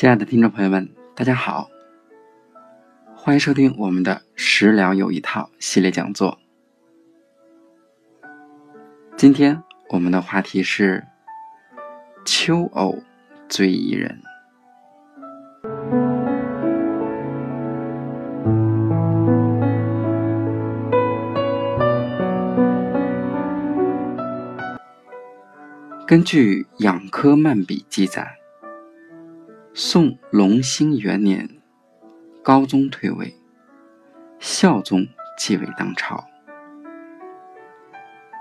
亲爱的听众朋友们，大家好，欢迎收听我们的食疗有一套系列讲座。今天我们的话题是秋藕最宜人。根据《养科漫笔》记载，宋隆兴元年，高宗退位，孝宗继位当朝。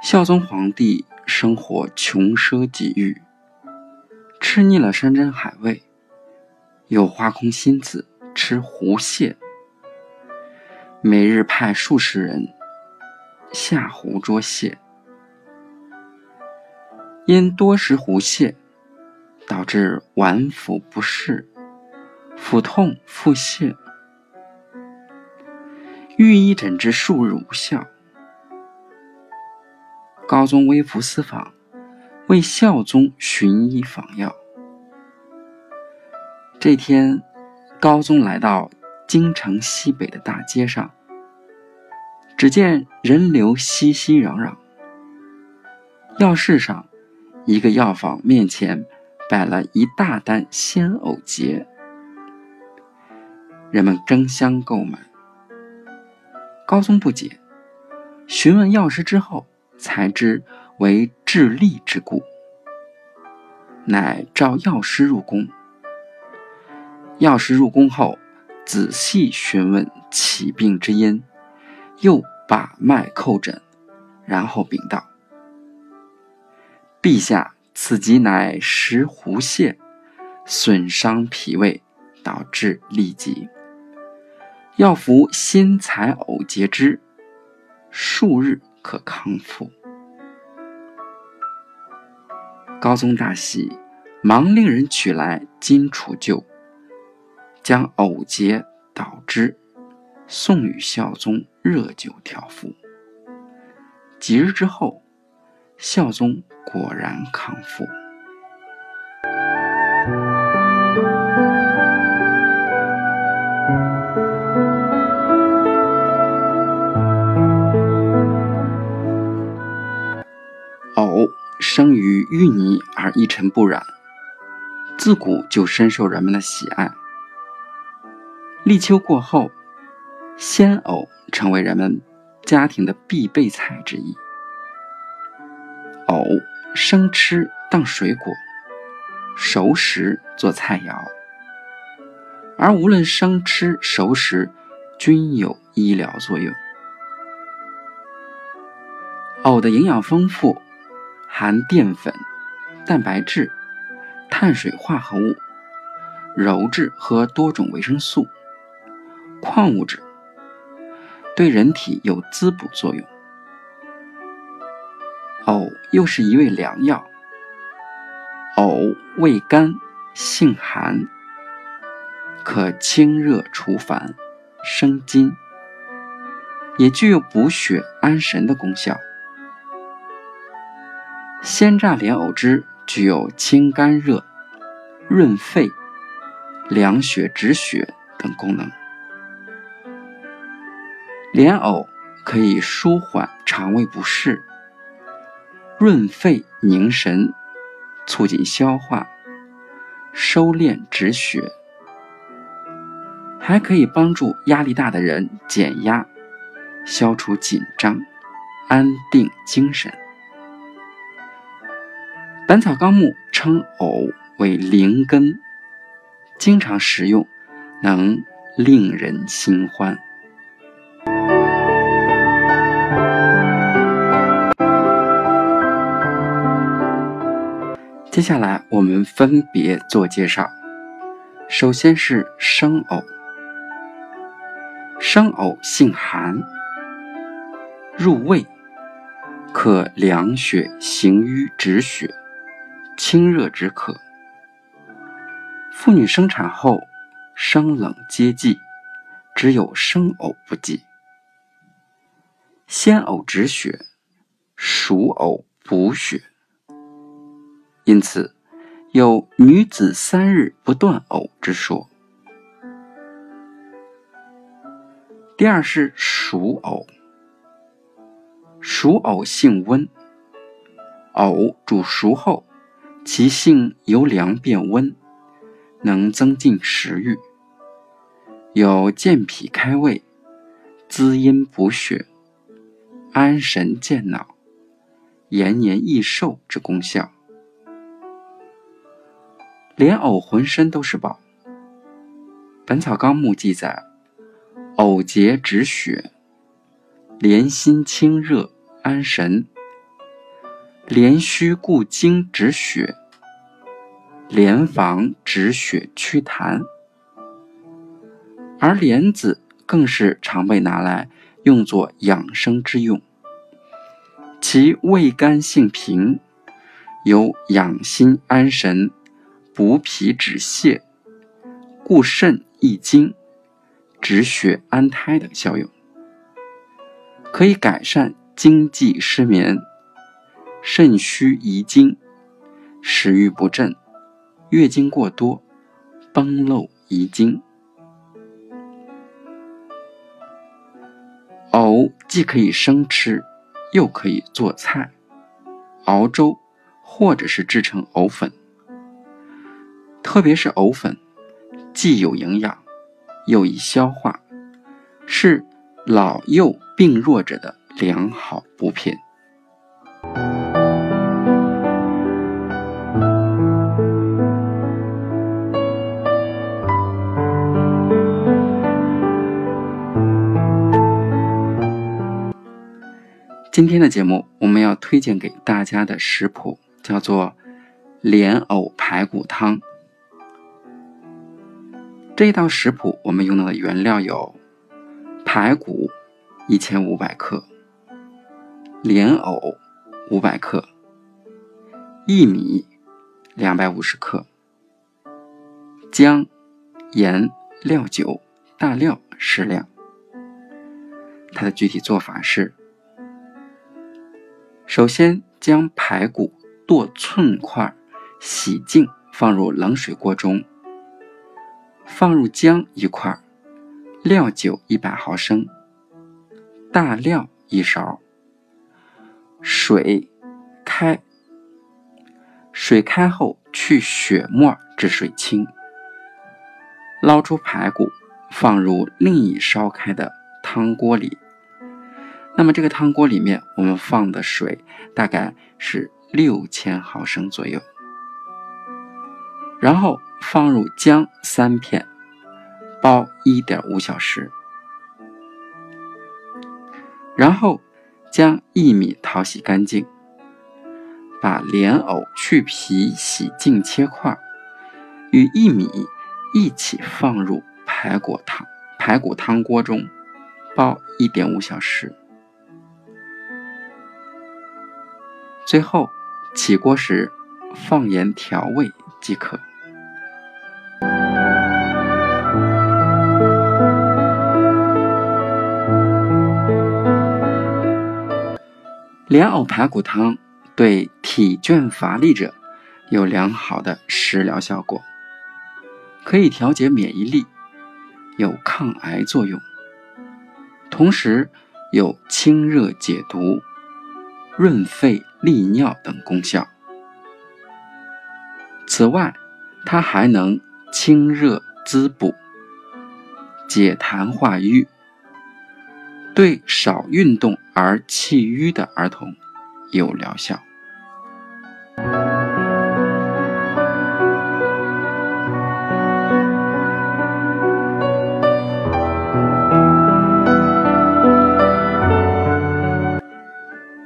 孝宗皇帝生活穷奢极欲，吃腻了山珍海味，又花空心思吃湖蟹，每日派数十人下湖捉蟹。因多食湖蟹，导致脘腹不适、腹痛、腹泻，御医诊治数日无效。高宗微服私访，为孝宗寻医访药。这天，高宗来到京城西北的大街上，只见人流熙熙攘攘，药市上。一个药房面前摆了一大担鲜藕节，人们争相购买。高宗不解，询问药师之后，才知为治痢之故，乃召药师入宫。药师入宫后，仔细询问起病之因，又把脉叩诊，然后禀道。陛下，此疾乃食狐泻，损伤脾胃，导致痢疾。要服新采藕节之，数日可康复。高宗大喜，忙令人取来金杵臼，将藕节捣汁，送与孝宗热酒调服。几日之后，孝宗。果然康复。藕生于淤泥而一尘不染，自古就深受人们的喜爱。立秋过后，鲜藕成为人们家庭的必备菜之一。藕。生吃当水果，熟食做菜肴，而无论生吃熟食，均有医疗作用。藕的营养丰富，含淀粉、蛋白质、碳水化合物、鞣质和多种维生素、矿物质，对人体有滋补作用。藕又是一味良药。藕味甘，性寒，可清热除烦、生津，也具有补血安神的功效。鲜榨莲藕汁具有清肝热、润肺、凉血止血等功能。莲藕可以舒缓肠胃不适。润肺宁神，促进消化，收敛止血，还可以帮助压力大的人减压，消除紧张，安定精神。《本草纲目》称藕为灵根，经常食用，能令人心欢。接下来我们分别做介绍。首先是生藕，生藕性寒，入胃，可凉血行瘀止血，清热止渴。妇女生产后生冷皆忌，只有生藕不忌。鲜藕止血，熟藕补血。因此，有女子三日不断呕之说。第二是熟藕，熟藕性温，藕煮熟后，其性由凉变温，能增进食欲，有健脾开胃、滋阴补血、安神健脑、延年益寿之功效。莲藕浑身都是宝，《本草纲目》记载。藕节止血，莲心清热安神；莲须固精止血，莲房止血祛痰。而莲子更是常被拿来用作养生之用，其味甘性平，有养心安神、补脾止泻、固肾益精。止血安胎等效用，可以改善经悸失眠、肾虚遗精、食欲不振、月经过多、崩漏遗精。藕既可以生吃，又可以做菜、熬粥，或者是制成藕粉。特别是藕粉，既有营养。又易消化，是老幼病弱者的良好补品。今天的节目，我们要推荐给大家的食谱叫做莲藕排骨汤。这一道食谱，我们用到的原料有排骨一千五百克、莲藕五百克、薏米两百五十克、姜、盐、料酒、大料适量。它的具体做法是：首先将排骨剁寸块，洗净，放入冷水锅中。放入姜一块儿，料酒一百毫升，大料一勺，水开。水开后去血沫至水清，捞出排骨，放入另一烧开的汤锅里。那么这个汤锅里面，我们放的水大概是六千毫升左右，然后。放入姜三片，煲一点五小时，然后将薏米淘洗干净，把莲藕去皮洗净切块，与薏米一起放入排骨汤排骨汤锅中，煲一点五小时，最后起锅时放盐调味即可。莲藕排骨汤对体倦乏力者有良好的食疗效果，可以调节免疫力，有抗癌作用，同时有清热解毒、润肺利尿等功效。此外，它还能清热滋补、解痰化瘀。对少运动而气瘀的儿童有疗效。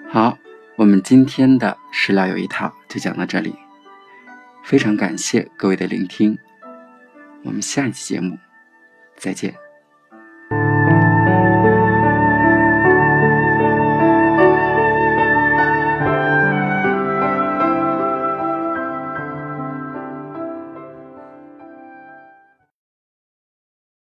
好，我们今天的食疗有一套就讲到这里，非常感谢各位的聆听，我们下一期节目再见。